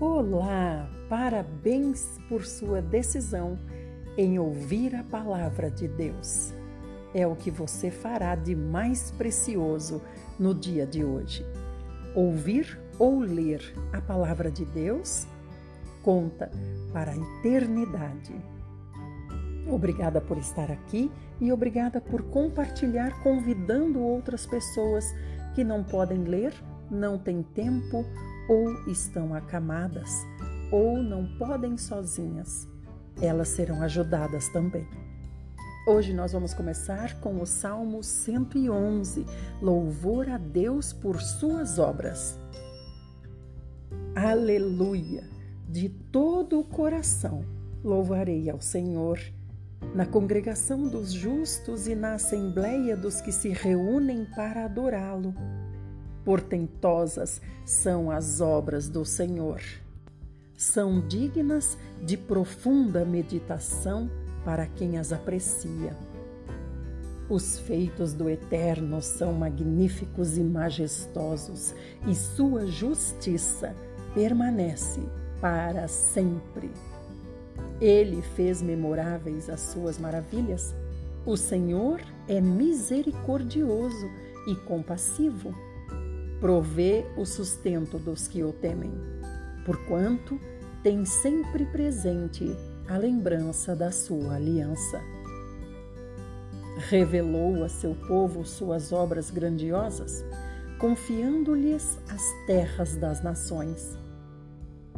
Olá! Parabéns por sua decisão em ouvir a palavra de Deus. É o que você fará de mais precioso no dia de hoje. Ouvir ou ler a palavra de Deus conta para a eternidade. Obrigada por estar aqui e obrigada por compartilhar, convidando outras pessoas que não podem ler, não têm tempo ou estão acamadas ou não podem sozinhas. Elas serão ajudadas também. Hoje nós vamos começar com o Salmo 111, Louvor a Deus por suas obras. Aleluia! De todo o coração louvarei ao Senhor na congregação dos justos e na assembleia dos que se reúnem para adorá-lo. Portentosas são as obras do Senhor. São dignas de profunda meditação para quem as aprecia. Os feitos do Eterno são magníficos e majestosos, e sua justiça permanece para sempre. Ele fez memoráveis as suas maravilhas. O Senhor é misericordioso e compassivo. Provê o sustento dos que o temem, porquanto tem sempre presente a lembrança da sua aliança. Revelou a seu povo suas obras grandiosas, confiando-lhes as terras das nações.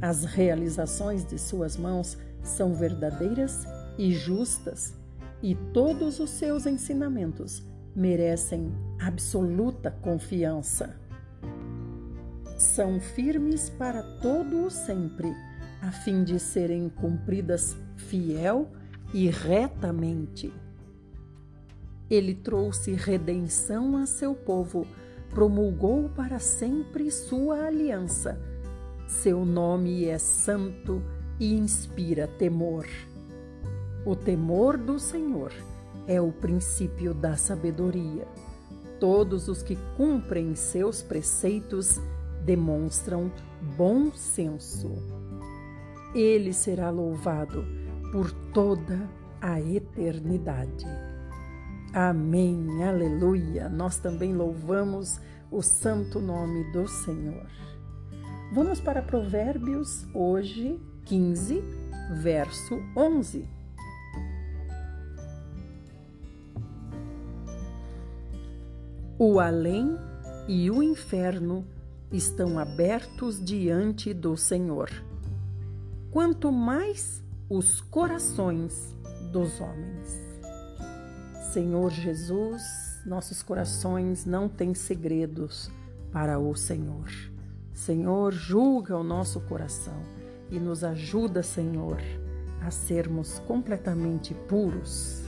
As realizações de suas mãos são verdadeiras e justas, e todos os seus ensinamentos merecem absoluta confiança. São firmes para todo o sempre, a fim de serem cumpridas fiel e retamente. Ele trouxe redenção a seu povo, promulgou para sempre sua aliança. Seu nome é santo e inspira temor. O temor do Senhor é o princípio da sabedoria. Todos os que cumprem seus preceitos demonstram bom senso. Ele será louvado por toda a eternidade. Amém, aleluia. Nós também louvamos o santo nome do Senhor. Vamos para Provérbios hoje, 15, verso 11. O além e o inferno estão abertos diante do Senhor. Quanto mais os corações dos homens. Senhor Jesus, nossos corações não têm segredos para o Senhor. Senhor, julga o nosso coração e nos ajuda, Senhor, a sermos completamente puros.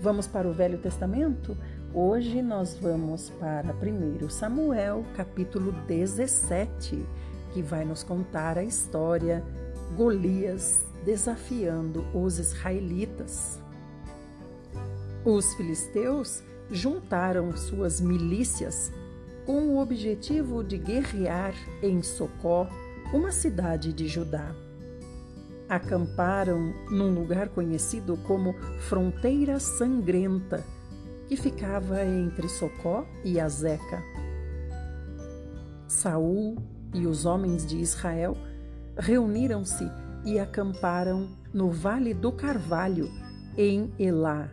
Vamos para o Velho Testamento? Hoje nós vamos para 1 Samuel, capítulo 17, que vai nos contar a história Golias desafiando os israelitas. Os filisteus juntaram suas milícias com o objetivo de guerrear em Socó uma cidade de Judá. Acamparam num lugar conhecido como Fronteira Sangrenta, que ficava entre Socó e Azeca. Saul e os homens de Israel reuniram-se e acamparam no Vale do Carvalho, em Elá,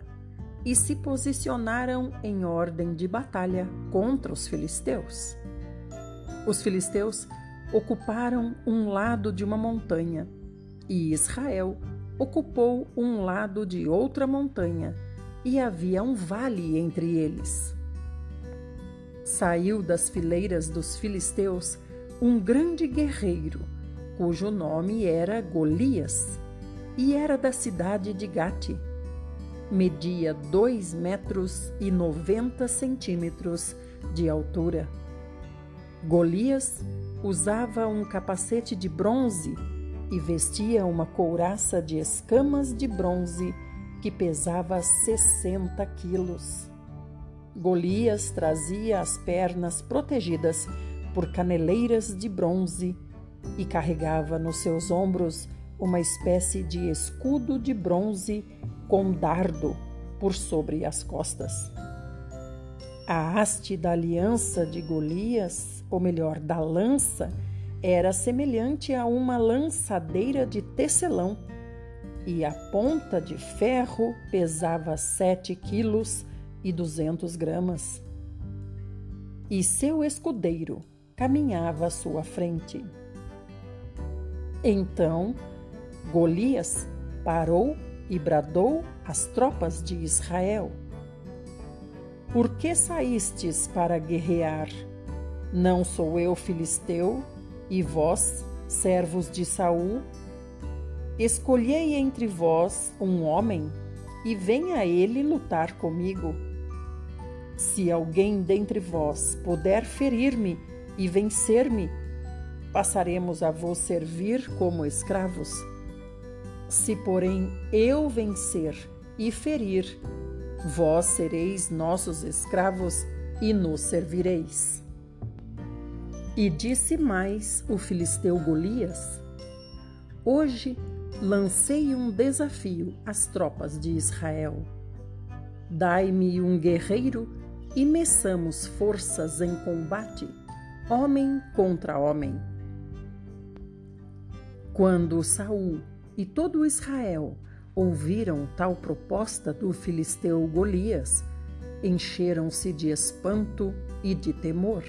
e se posicionaram em ordem de batalha contra os filisteus. Os filisteus ocuparam um lado de uma montanha e Israel ocupou um lado de outra montanha e havia um vale entre eles. Saiu das fileiras dos filisteus um grande guerreiro, cujo nome era Golias, e era da cidade de Gate. Media dois metros e noventa centímetros de altura. Golias usava um capacete de bronze e vestia uma couraça de escamas de bronze que pesava 60 quilos. Golias trazia as pernas protegidas por caneleiras de bronze e carregava nos seus ombros uma espécie de escudo de bronze com dardo por sobre as costas. A haste da aliança de Golias, ou melhor, da lança, era semelhante a uma lançadeira de tecelão, e a ponta de ferro pesava sete quilos e duzentos gramas. E seu escudeiro caminhava à sua frente. Então Golias parou e bradou às tropas de Israel: Por que saístes para guerrear? Não sou eu filisteu e vós, servos de Saul? Escolhei entre vós um homem e venha ele lutar comigo. Se alguém dentre vós puder ferir-me e vencer-me, passaremos a vos servir como escravos. Se, porém, eu vencer e ferir, vós sereis nossos escravos e nos servireis. E disse mais o filisteu Golias: Hoje lancei um desafio às tropas de Israel. Dai-me um guerreiro e meçamos forças em combate, homem contra homem. Quando Saul e todo Israel ouviram tal proposta do filisteu Golias, encheram-se de espanto e de temor.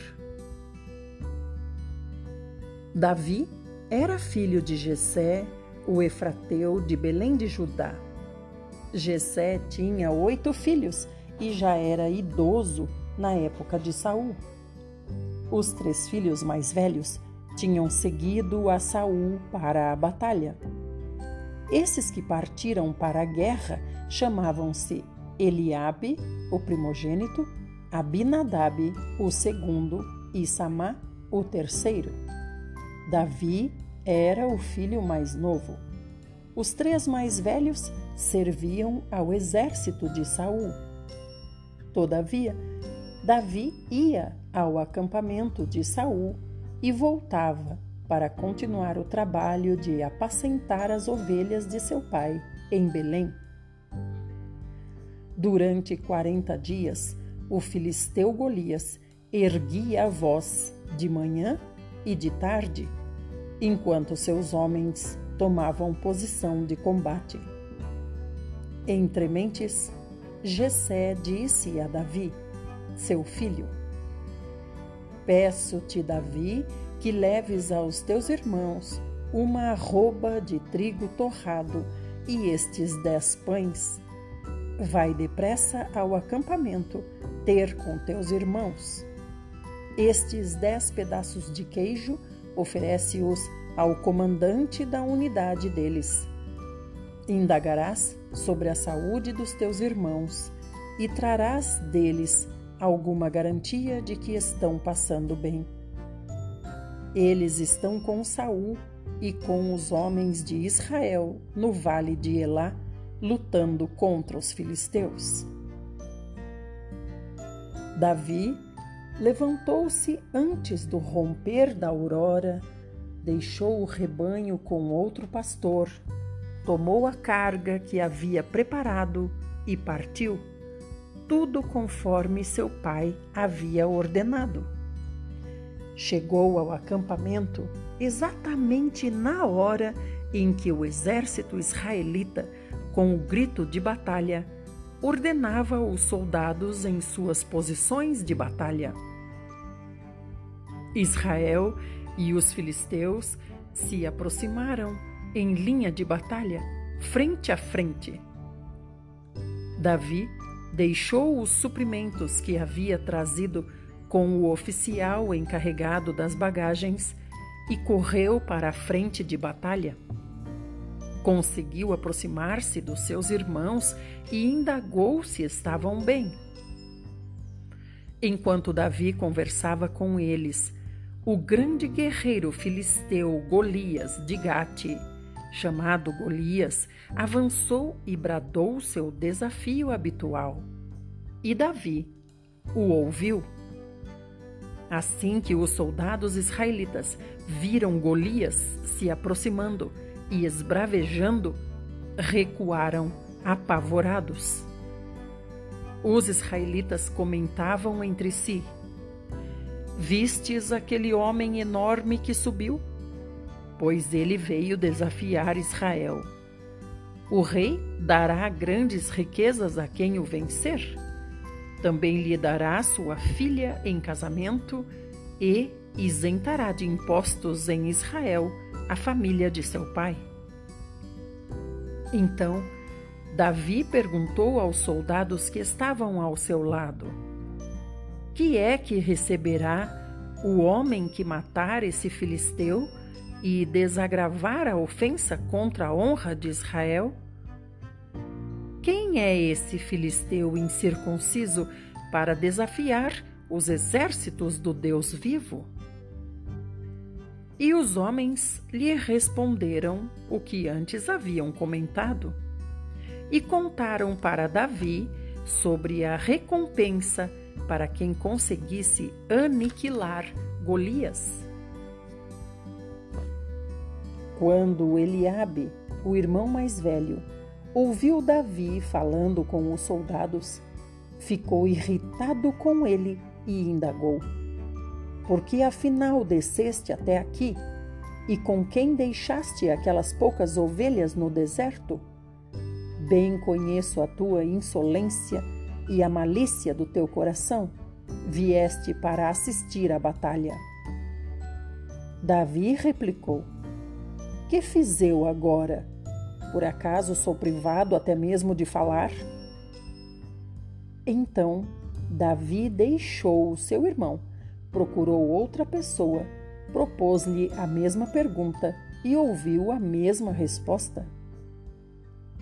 Davi era filho de Jessé, o efrateu de Belém de Judá. Jessé tinha oito filhos e já era idoso na época de Saul. Os três filhos mais velhos tinham seguido a Saul para a batalha. Esses que partiram para a guerra chamavam-se Eliabe, o primogênito, Abinadab, o segundo, e Samá, o terceiro. Davi era o filho mais novo. Os três mais velhos serviam ao exército de Saul. Todavia, Davi ia ao acampamento de Saul e voltava para continuar o trabalho de apacentar as ovelhas de seu pai em Belém. Durante quarenta dias, o filisteu Golias erguia a voz de manhã e de tarde, enquanto seus homens tomavam posição de combate. Entre mentes, Jessé disse a Davi, seu filho: Peço-te, Davi, que leves aos teus irmãos uma arroba de trigo torrado e estes dez pães. Vai depressa ao acampamento ter com teus irmãos. Estes dez pedaços de queijo oferece-os ao comandante da unidade deles. Indagarás sobre a saúde dos teus irmãos e trarás deles alguma garantia de que estão passando bem. Eles estão com Saul e com os homens de Israel no vale de Elá, lutando contra os filisteus. Davi levantou-se antes do romper da aurora, deixou o rebanho com outro pastor, tomou a carga que havia preparado e partiu tudo conforme seu pai havia ordenado. Chegou ao acampamento exatamente na hora em que o exército israelita, com o grito de batalha, ordenava os soldados em suas posições de batalha. Israel e os filisteus se aproximaram em linha de batalha, frente a frente. Davi deixou os suprimentos que havia trazido com o oficial encarregado das bagagens e correu para a frente de batalha. Conseguiu aproximar-se dos seus irmãos e indagou se estavam bem. Enquanto Davi conversava com eles, o grande guerreiro filisteu Golias de Gate chamado Golias, avançou e bradou seu desafio habitual. E Davi o ouviu. Assim que os soldados israelitas viram Golias se aproximando e esbravejando, recuaram apavorados. Os israelitas comentavam entre si: Vistes aquele homem enorme que subiu? Pois ele veio desafiar Israel. O rei dará grandes riquezas a quem o vencer. Também lhe dará sua filha em casamento e isentará de impostos em Israel a família de seu pai. Então, Davi perguntou aos soldados que estavam ao seu lado: Que é que receberá o homem que matar esse filisteu e desagravar a ofensa contra a honra de Israel? Quem é esse filisteu incircunciso para desafiar os exércitos do Deus vivo? E os homens lhe responderam o que antes haviam comentado. E contaram para Davi sobre a recompensa para quem conseguisse aniquilar Golias. Quando Eliabe, o irmão mais velho, ouviu Davi falando com os soldados, ficou irritado com ele e indagou: Por que afinal desceste até aqui? E com quem deixaste aquelas poucas ovelhas no deserto? Bem conheço a tua insolência e a malícia do teu coração. Vieste para assistir à batalha. Davi replicou: Que fiz eu agora? Por acaso sou privado até mesmo de falar? Então Davi deixou o seu irmão, procurou outra pessoa, propôs-lhe a mesma pergunta e ouviu a mesma resposta.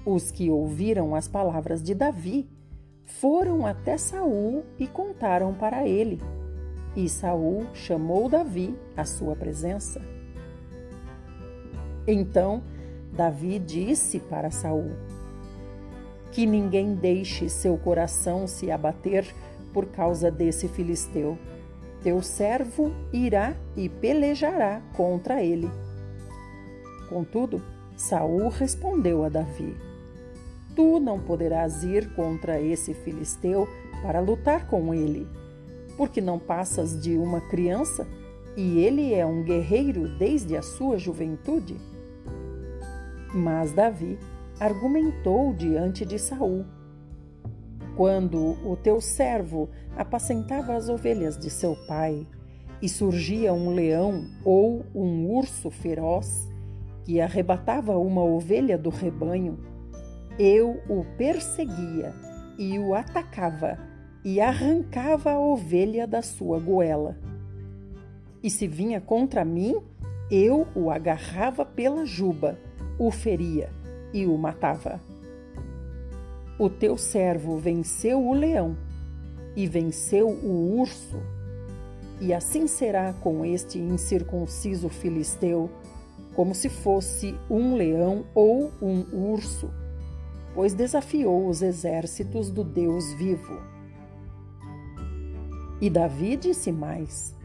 Os que ouviram as palavras de Davi foram até Saul e contaram para ele. E Saul chamou Davi à sua presença. Então Davi disse para Saul: Que ninguém deixe seu coração se abater por causa desse filisteu. Teu servo irá e pelejará contra ele. Contudo, Saul respondeu a Davi: Tu não poderás ir contra esse filisteu para lutar com ele, porque não passas de uma criança e ele é um guerreiro desde a sua juventude. Mas Davi argumentou diante de Saul: Quando o teu servo apacentava as ovelhas de seu pai, e surgia um leão ou um urso feroz que arrebatava uma ovelha do rebanho, eu o perseguia e o atacava e arrancava a ovelha da sua goela. E se vinha contra mim, eu o agarrava pela juba o feria e o matava. O teu servo venceu o leão e venceu o urso, e assim será com este incircunciso filisteu, como se fosse um leão ou um urso, pois desafiou os exércitos do Deus vivo. E Davi disse mais: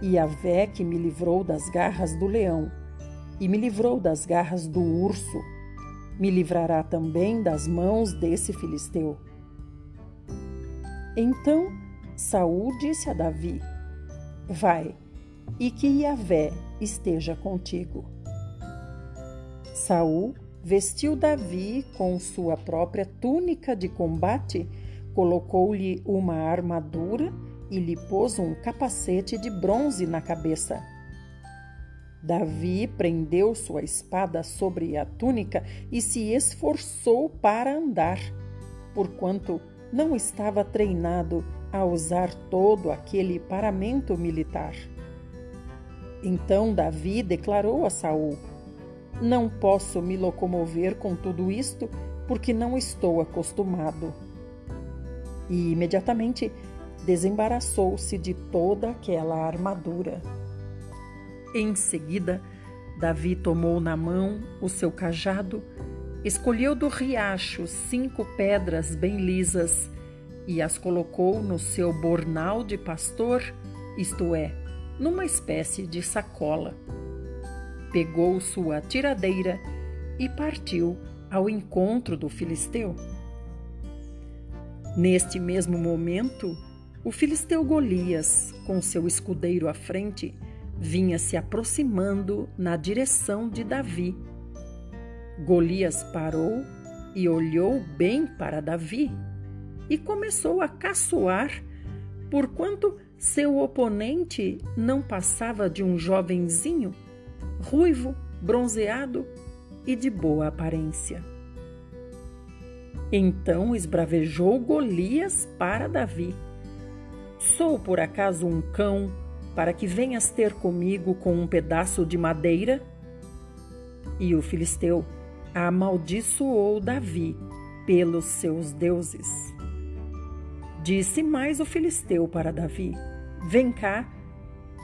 E a vé que me livrou das garras do leão e me livrou das garras do urso, me livrará também das mãos desse filisteu. Então Saul disse a Davi: Vai, e que Yahvé esteja contigo. Saul vestiu Davi com sua própria túnica de combate, colocou-lhe uma armadura e lhe pôs um capacete de bronze na cabeça. Davi prendeu sua espada sobre a túnica e se esforçou para andar, porquanto não estava treinado a usar todo aquele paramento militar. Então Davi declarou a Saul: Não posso me locomover com tudo isto, porque não estou acostumado. E imediatamente desembaraçou-se de toda aquela armadura. Em seguida, Davi tomou na mão o seu cajado, escolheu do riacho cinco pedras bem lisas e as colocou no seu bornal de pastor isto é, numa espécie de sacola. Pegou sua tiradeira e partiu ao encontro do filisteu. Neste mesmo momento, o filisteu Golias, com seu escudeiro à frente, vinha se aproximando na direção de Davi. Golias parou e olhou bem para Davi e começou a caçoar, porquanto seu oponente não passava de um jovenzinho, ruivo, bronzeado e de boa aparência. Então esbravejou Golias para Davi. Sou por acaso um cão para que venhas ter comigo com um pedaço de madeira? E o filisteu amaldiçoou Davi pelos seus deuses. Disse mais o filisteu para Davi: Vem cá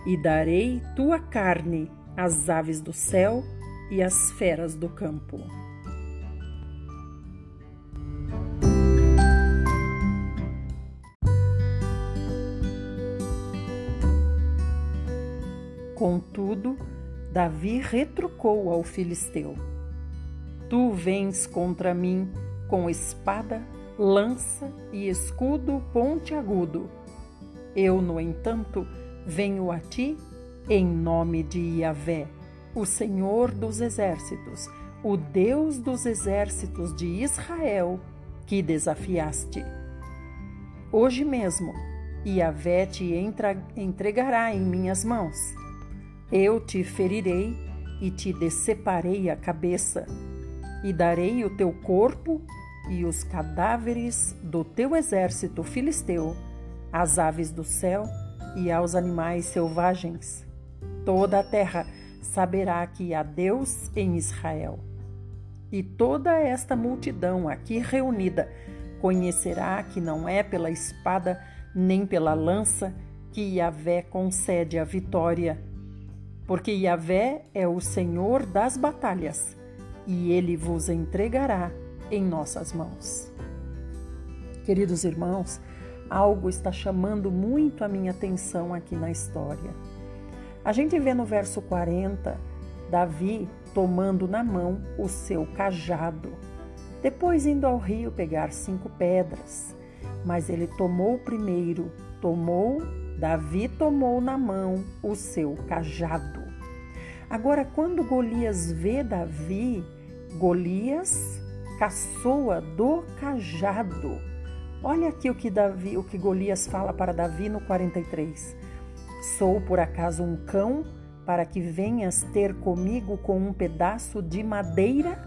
e darei tua carne às aves do céu e às feras do campo. Contudo, Davi retrucou ao filisteu: Tu vens contra mim com espada, lança e escudo pontiagudo. Eu, no entanto, venho a ti em nome de Yahvé, o Senhor dos exércitos, o Deus dos exércitos de Israel, que desafiaste. Hoje mesmo, Yahvé te entregará em minhas mãos eu te ferirei e te deceparei a cabeça, e darei o teu corpo e os cadáveres do teu exército filisteu às aves do céu e aos animais selvagens. Toda a terra saberá que há Deus em Israel. E toda esta multidão aqui reunida conhecerá que não é pela espada nem pela lança que Yahvé concede a vitória porque Yahvé é o Senhor das batalhas, e ele vos entregará em nossas mãos. Queridos irmãos, algo está chamando muito a minha atenção aqui na história. A gente vê no verso 40 Davi tomando na mão o seu cajado, depois indo ao rio pegar cinco pedras. Mas ele tomou primeiro, tomou Davi tomou na mão o seu cajado. Agora, quando Golias vê Davi, Golias caçoa do cajado. Olha aqui o que Davi, o que Golias fala para Davi no 43. Sou por acaso um cão para que venhas ter comigo com um pedaço de madeira?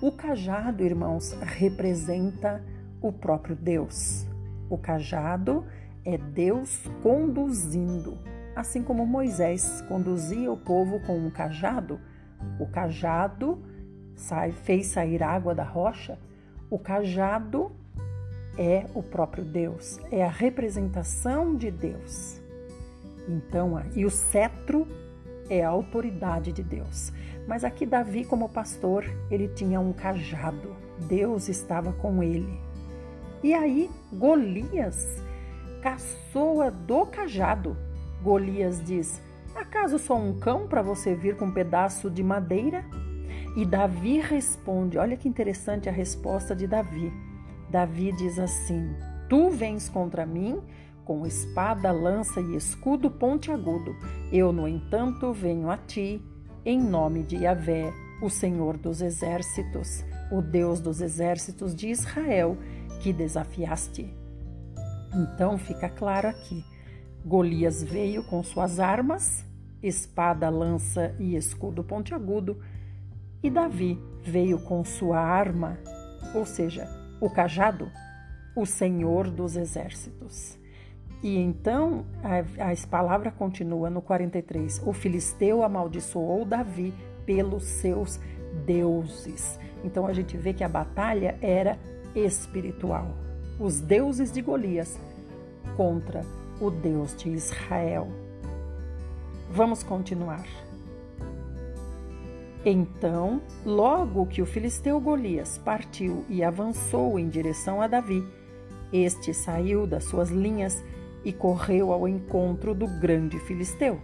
O cajado, irmãos, representa o próprio Deus. O cajado é Deus conduzindo. Assim como Moisés conduzia o povo com um cajado, o cajado sai, fez sair água da rocha, o cajado é o próprio Deus, é a representação de Deus. Então, e o cetro é a autoridade de Deus. Mas aqui Davi, como pastor, ele tinha um cajado. Deus estava com ele. E aí Golias caçoa do cajado. Golias diz: Acaso sou um cão para você vir com um pedaço de madeira? E Davi responde: Olha que interessante a resposta de Davi. Davi diz assim: Tu vens contra mim com espada, lança e escudo pontiagudo. Eu, no entanto, venho a ti em nome de Yahvé, o Senhor dos exércitos, o Deus dos exércitos de Israel, que desafiaste. Então fica claro aqui: Golias veio com suas armas, espada, lança e escudo pontiagudo, e Davi veio com sua arma, ou seja, o cajado, o Senhor dos exércitos. E então a, a palavra continua no 43. O filisteu amaldiçoou Davi pelos seus deuses. Então a gente vê que a batalha era espiritual os deuses de Golias contra o Deus de Israel. Vamos continuar. Então, logo que o filisteu Golias partiu e avançou em direção a Davi, este saiu das suas linhas e correu ao encontro do grande filisteu.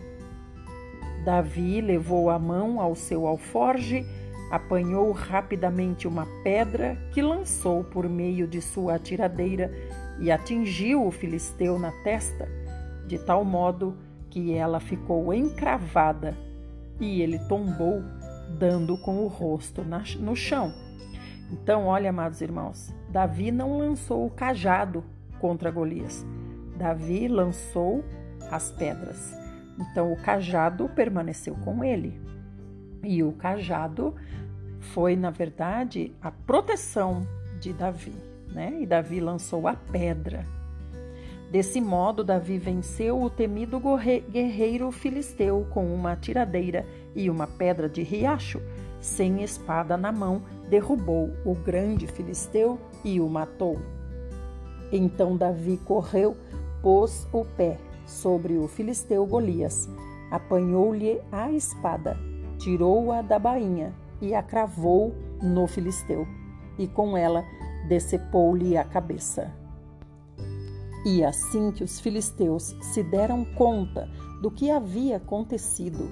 Davi levou a mão ao seu alforge, apanhou rapidamente uma pedra que lançou por meio de sua atiradeira e atingiu o filisteu na testa, de tal modo que ela ficou encravada e ele tombou, dando com o rosto no chão. Então, olha, amados irmãos, Davi não lançou o cajado contra Golias. Davi lançou as pedras. Então, o cajado permaneceu com ele. E o cajado foi, na verdade, a proteção de Davi. Né? E Davi lançou a pedra. Desse modo, Davi venceu o temido guerreiro filisteu com uma tiradeira e uma pedra de riacho. Sem espada na mão, derrubou o grande filisteu e o matou. Então Davi correu, pôs o pé sobre o filisteu Golias, apanhou-lhe a espada, tirou-a da bainha e a cravou no filisteu, e com ela decepou-lhe a cabeça. E assim que os filisteus se deram conta do que havia acontecido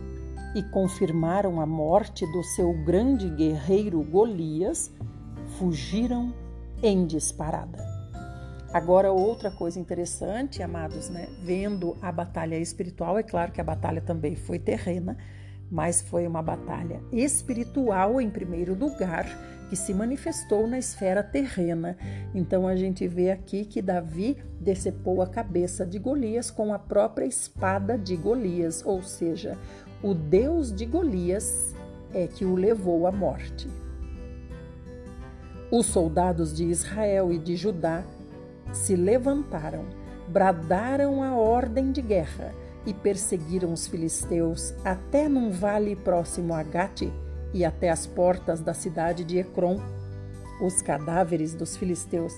e confirmaram a morte do seu grande guerreiro Golias, fugiram em disparada. Agora, outra coisa interessante, amados, né? Vendo a batalha espiritual, é claro que a batalha também foi terrena, mas foi uma batalha espiritual em primeiro lugar, que se manifestou na esfera terrena. Então a gente vê aqui que Davi decepou a cabeça de Golias com a própria espada de Golias, ou seja, o Deus de Golias é que o levou à morte. Os soldados de Israel e de Judá se levantaram, bradaram a ordem de guerra e perseguiram os filisteus até num vale próximo a Gate e até as portas da cidade de Ecrom. Os cadáveres dos filisteus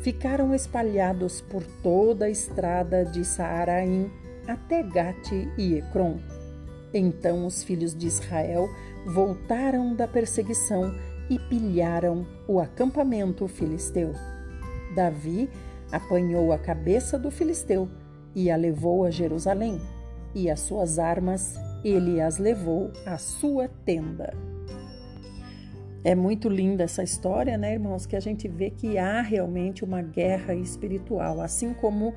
ficaram espalhados por toda a estrada de Saaraim até Gate e Ecrom. Então os filhos de Israel voltaram da perseguição e pilharam o acampamento filisteu. Davi apanhou a cabeça do filisteu e a levou a Jerusalém, e as suas armas ele as levou à sua tenda. É muito linda essa história, né, irmãos? Que a gente vê que há realmente uma guerra espiritual, assim como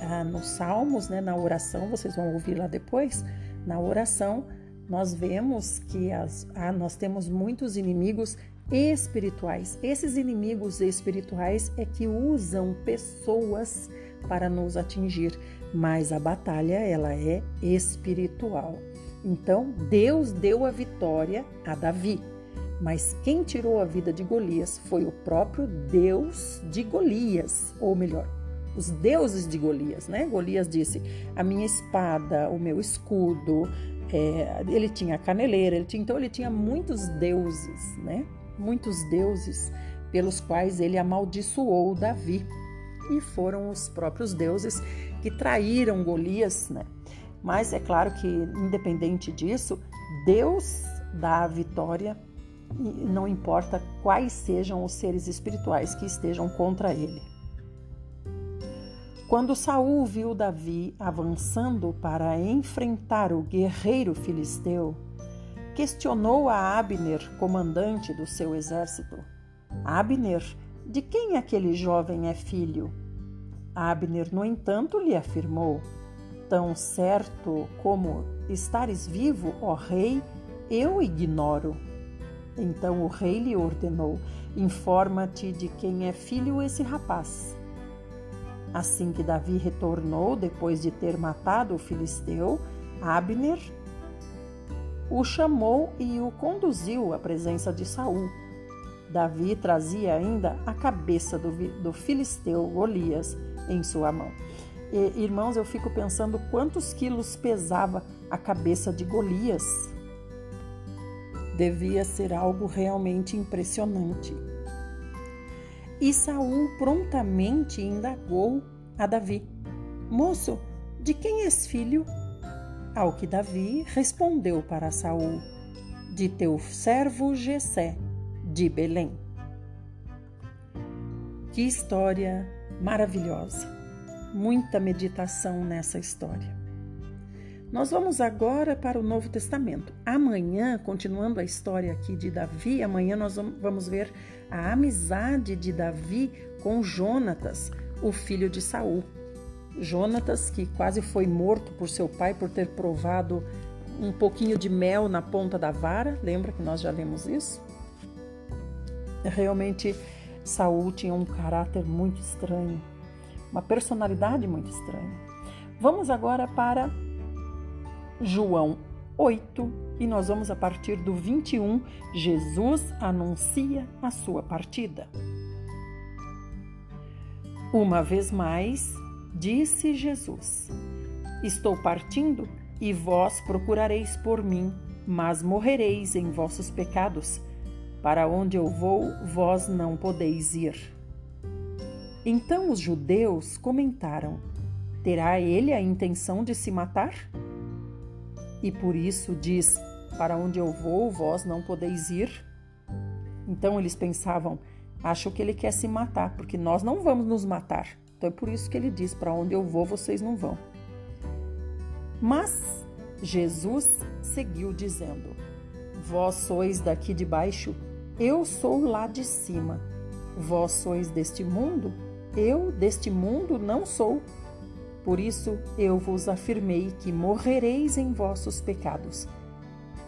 ah, nos Salmos, né, na oração, vocês vão ouvir lá depois. Na oração, nós vemos que as, ah, nós temos muitos inimigos espirituais. Esses inimigos espirituais é que usam pessoas para nos atingir, mas a batalha ela é espiritual. Então, Deus deu a vitória a Davi, mas quem tirou a vida de Golias foi o próprio Deus de Golias, ou melhor, os deuses de Golias, né? Golias disse: a minha espada, o meu escudo, é, ele tinha caneleira, ele tinha, então ele tinha muitos deuses, né? muitos deuses pelos quais ele amaldiçoou Davi. E foram os próprios deuses que traíram Golias, né? Mas é claro que, independente disso, Deus dá a vitória e não importa quais sejam os seres espirituais que estejam contra ele. Quando Saul viu Davi avançando para enfrentar o guerreiro filisteu, questionou a Abner, comandante do seu exército: Abner, de quem aquele jovem é filho? Abner, no entanto, lhe afirmou: Tão certo como estares vivo, ó rei, eu ignoro. Então o rei lhe ordenou: Informa-te de quem é filho esse rapaz. Assim que Davi retornou, depois de ter matado o filisteu, Abner o chamou e o conduziu à presença de Saul. Davi trazia ainda a cabeça do, do filisteu Golias em sua mão. E, irmãos, eu fico pensando quantos quilos pesava a cabeça de Golias. Devia ser algo realmente impressionante. E Saul prontamente indagou a Davi: Moço, de quem és filho? Ao que Davi respondeu para Saul: De teu servo Jessé, de Belém. Que história maravilhosa! muita meditação nessa história. Nós vamos agora para o Novo Testamento. Amanhã, continuando a história aqui de Davi, amanhã nós vamos ver a amizade de Davi com Jonatas, o filho de Saul. Jonatas, que quase foi morto por seu pai por ter provado um pouquinho de mel na ponta da vara, lembra que nós já lemos isso? Realmente Saul tinha um caráter muito estranho, uma personalidade muito estranha. Vamos agora para João 8 e nós vamos a partir do 21. Jesus anuncia a sua partida. Uma vez mais, disse Jesus: Estou partindo e vós procurareis por mim, mas morrereis em vossos pecados. Para onde eu vou, vós não podeis ir. Então os judeus comentaram: Terá ele a intenção de se matar? E por isso diz: Para onde eu vou, vós não podeis ir? Então eles pensavam: Acho que ele quer se matar, porque nós não vamos nos matar. Então é por isso que ele diz: Para onde eu vou, vocês não vão. Mas Jesus seguiu dizendo: Vós sois daqui de baixo, eu sou lá de cima. Vós sois deste mundo, eu deste mundo não sou. Por isso eu vos afirmei que morrereis em vossos pecados.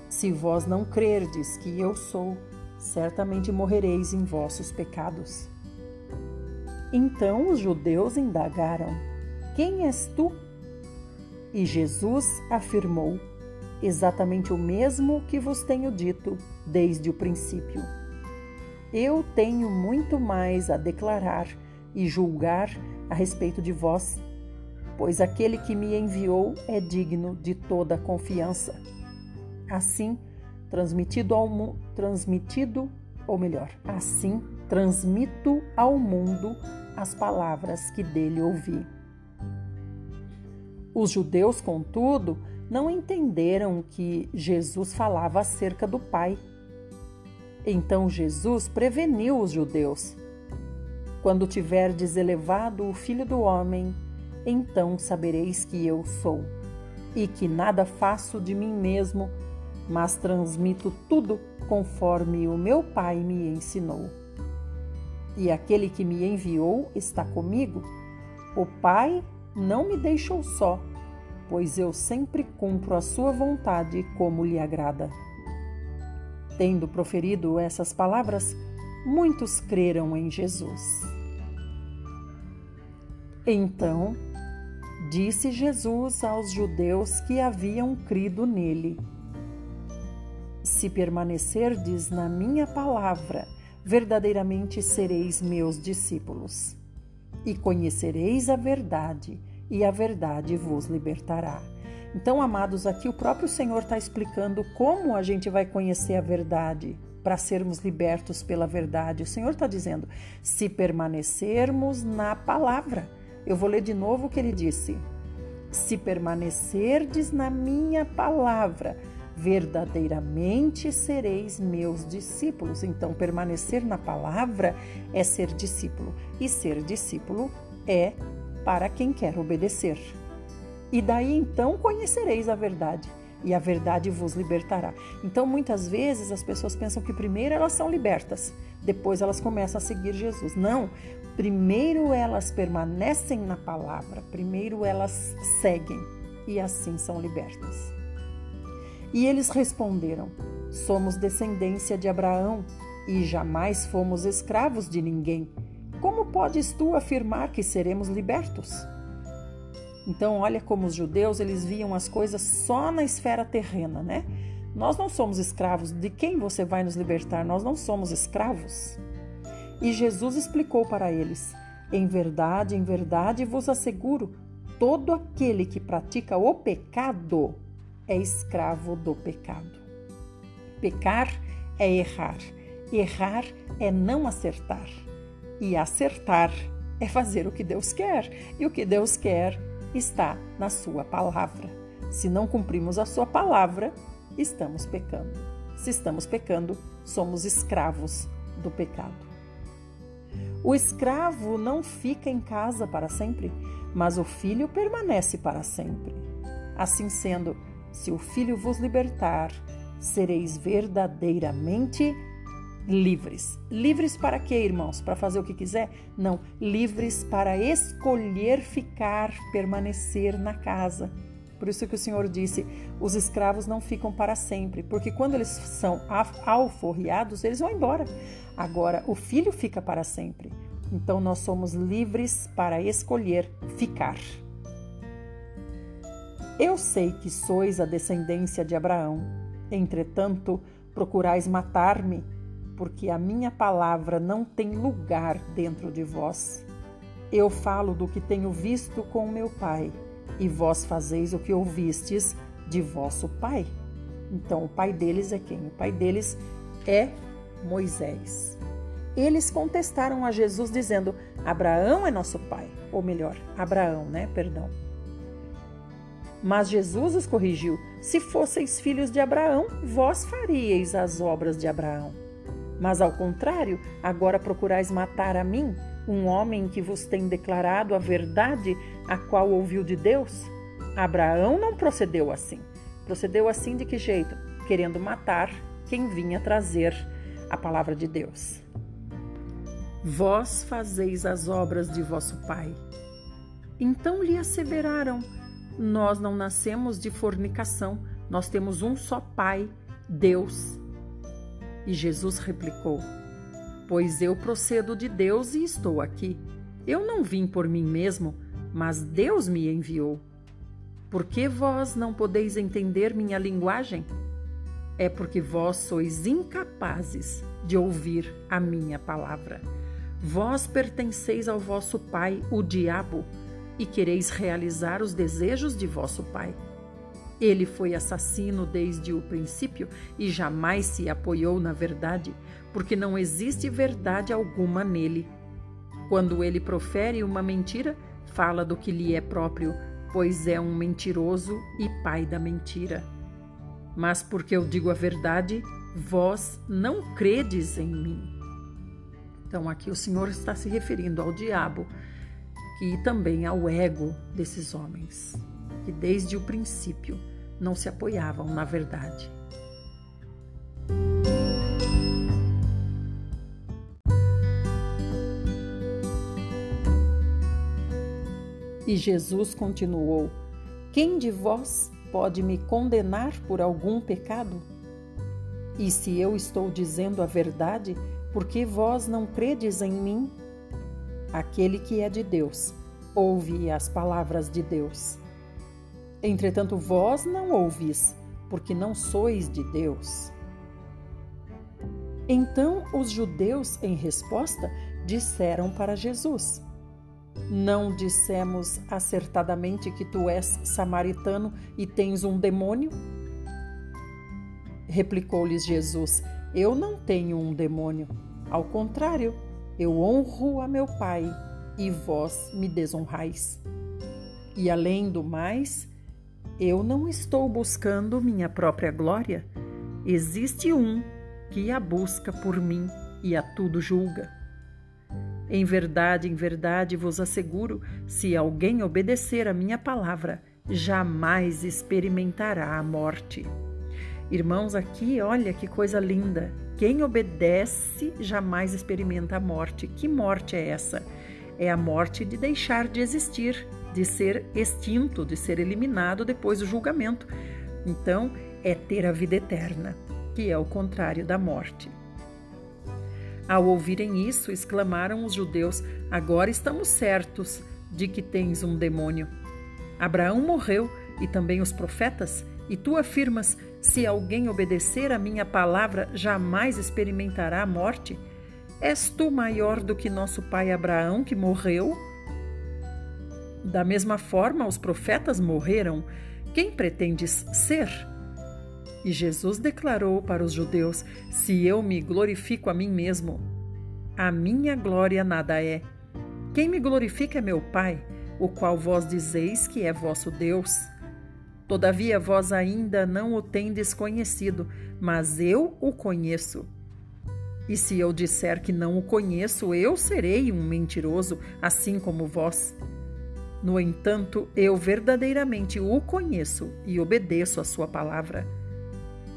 Se vós não crerdes que eu sou, certamente morrereis em vossos pecados. Então os judeus indagaram: Quem és tu? E Jesus afirmou exatamente o mesmo que vos tenho dito desde o princípio. Eu tenho muito mais a declarar e julgar a respeito de vós, pois aquele que me enviou é digno de toda confiança. Assim, transmitido ao transmitido, ou melhor, assim transmito ao mundo as palavras que dele ouvi. Os judeus, contudo, não entenderam que Jesus falava acerca do Pai. Então Jesus preveniu os judeus: Quando tiverdes elevado o Filho do Homem, então sabereis que eu sou, e que nada faço de mim mesmo, mas transmito tudo conforme o meu Pai me ensinou. E aquele que me enviou está comigo. O Pai não me deixou só, pois eu sempre cumpro a sua vontade como lhe agrada. Tendo proferido essas palavras, muitos creram em Jesus. Então, disse Jesus aos judeus que haviam crido nele: Se permanecerdes na minha palavra, verdadeiramente sereis meus discípulos e conhecereis a verdade, e a verdade vos libertará. Então, amados, aqui o próprio Senhor está explicando como a gente vai conhecer a verdade para sermos libertos pela verdade. O Senhor está dizendo: se permanecermos na palavra. Eu vou ler de novo o que ele disse. Se permanecerdes na minha palavra, verdadeiramente sereis meus discípulos. Então, permanecer na palavra é ser discípulo, e ser discípulo é para quem quer obedecer. E daí então conhecereis a verdade, e a verdade vos libertará. Então, muitas vezes as pessoas pensam que primeiro elas são libertas, depois elas começam a seguir Jesus. Não, primeiro elas permanecem na palavra, primeiro elas seguem e assim são libertas. E eles responderam: Somos descendência de Abraão e jamais fomos escravos de ninguém. Como podes tu afirmar que seremos libertos? Então, olha como os judeus eles viam as coisas só na esfera terrena, né? Nós não somos escravos. De quem você vai nos libertar? Nós não somos escravos. E Jesus explicou para eles: Em verdade, em verdade vos asseguro, todo aquele que pratica o pecado é escravo do pecado. Pecar é errar, errar é não acertar, e acertar é fazer o que Deus quer, e o que Deus quer está na Sua palavra. Se não cumprimos a Sua palavra, estamos pecando. Se estamos pecando, somos escravos do pecado. O escravo não fica em casa para sempre. mas o Filho permanece para sempre. Assim sendo, se o Filho vos libertar, sereis verdadeiramente livres. Livres para quê, irmãos? Para fazer o que quiser? Não, livres para escolher ficar, permanecer na casa. Por isso que o Senhor disse: os escravos não ficam para sempre, porque quando eles são alforriados, eles vão embora. Agora, o filho fica para sempre. Então, nós somos livres para escolher ficar. Eu sei que sois a descendência de Abraão, entretanto, procurais matar-me, porque a minha palavra não tem lugar dentro de vós. Eu falo do que tenho visto com meu pai e vós fazeis o que ouvistes de vosso pai. Então, o pai deles é quem? O pai deles é Moisés. Eles contestaram a Jesus dizendo: Abraão é nosso pai, ou melhor, Abraão, né? Perdão. Mas Jesus os corrigiu: Se fosseis filhos de Abraão, vós faríeis as obras de Abraão. Mas ao contrário, agora procurais matar a mim, um homem que vos tem declarado a verdade, a qual ouviu de Deus? Abraão não procedeu assim. Procedeu assim de que jeito? Querendo matar quem vinha trazer a palavra de Deus. Vós fazeis as obras de vosso pai. Então lhe asseveraram: Nós não nascemos de fornicação, nós temos um só pai, Deus. E Jesus replicou: pois eu procedo de Deus e estou aqui. Eu não vim por mim mesmo, mas Deus me enviou. Por que vós não podeis entender minha linguagem? É porque vós sois incapazes de ouvir a minha palavra. Vós pertenceis ao vosso pai, o diabo, e quereis realizar os desejos de vosso pai. Ele foi assassino desde o princípio e jamais se apoiou na verdade, porque não existe verdade alguma nele. Quando ele profere uma mentira, fala do que lhe é próprio, pois é um mentiroso e pai da mentira. Mas porque eu digo a verdade, vós não credes em mim. Então aqui o Senhor está se referindo ao diabo e também ao ego desses homens, que desde o princípio não se apoiavam na verdade. E Jesus continuou: Quem de vós pode me condenar por algum pecado? E se eu estou dizendo a verdade, por que vós não credes em mim? Aquele que é de Deus, ouve as palavras de Deus. Entretanto, vós não ouvis, porque não sois de Deus. Então os judeus, em resposta, disseram para Jesus: não dissemos acertadamente que tu és samaritano e tens um demônio? Replicou-lhes Jesus: Eu não tenho um demônio. Ao contrário, eu honro a meu Pai e vós me desonrais. E além do mais, eu não estou buscando minha própria glória. Existe um que a busca por mim e a tudo julga. Em verdade, em verdade vos asseguro: se alguém obedecer a minha palavra, jamais experimentará a morte. Irmãos, aqui, olha que coisa linda. Quem obedece jamais experimenta a morte. Que morte é essa? É a morte de deixar de existir, de ser extinto, de ser eliminado depois do julgamento. Então, é ter a vida eterna, que é o contrário da morte. Ao ouvirem isso, exclamaram os judeus: Agora estamos certos de que tens um demônio. Abraão morreu e também os profetas, e tu afirmas: Se alguém obedecer a minha palavra, jamais experimentará a morte? És tu maior do que nosso pai Abraão, que morreu? Da mesma forma, os profetas morreram. Quem pretendes ser? E Jesus declarou para os judeus: Se eu me glorifico a mim mesmo, a minha glória nada é. Quem me glorifica é meu Pai, o qual vós dizeis que é vosso Deus. Todavia vós ainda não o tendes conhecido, mas eu o conheço. E se eu disser que não o conheço, eu serei um mentiroso, assim como vós. No entanto, eu verdadeiramente o conheço e obedeço a sua palavra.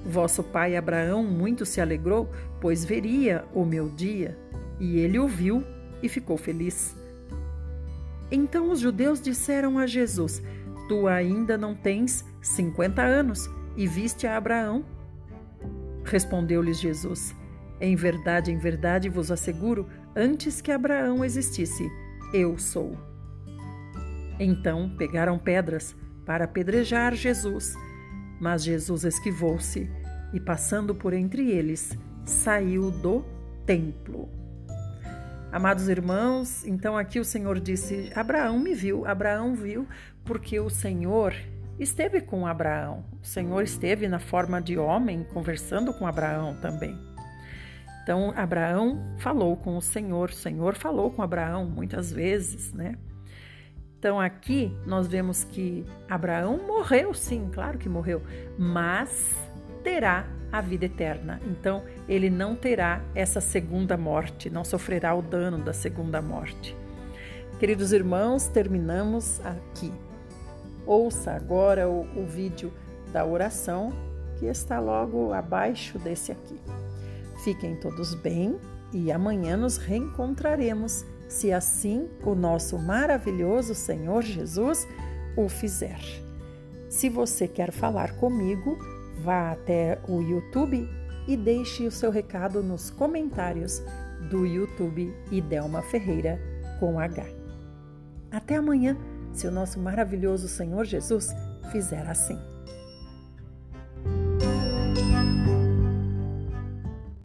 Vosso pai Abraão muito se alegrou, pois veria o meu dia, e ele o viu e ficou feliz. Então os judeus disseram a Jesus: Tu ainda não tens cinquenta anos e viste a Abraão? Respondeu-lhes Jesus: Em verdade, em verdade vos asseguro, antes que Abraão existisse, eu sou. Então pegaram pedras para apedrejar Jesus, mas Jesus esquivou-se e, passando por entre eles, saiu do templo. Amados irmãos, então aqui o Senhor disse: Abraão me viu, Abraão viu, porque o Senhor esteve com Abraão. O Senhor esteve na forma de homem conversando com Abraão também. Então, Abraão falou com o Senhor, o Senhor falou com Abraão muitas vezes, né? Então, aqui nós vemos que Abraão morreu, sim, claro que morreu, mas terá a vida eterna. Então, ele não terá essa segunda morte, não sofrerá o dano da segunda morte. Queridos irmãos, terminamos aqui. Ouça agora o, o vídeo da oração que está logo abaixo desse aqui. Fiquem todos bem e amanhã nos reencontraremos, se assim o nosso maravilhoso Senhor Jesus o fizer. Se você quer falar comigo, vá até o YouTube e deixe o seu recado nos comentários do YouTube Idelma Ferreira com H. Até amanhã, se o nosso maravilhoso Senhor Jesus fizer assim.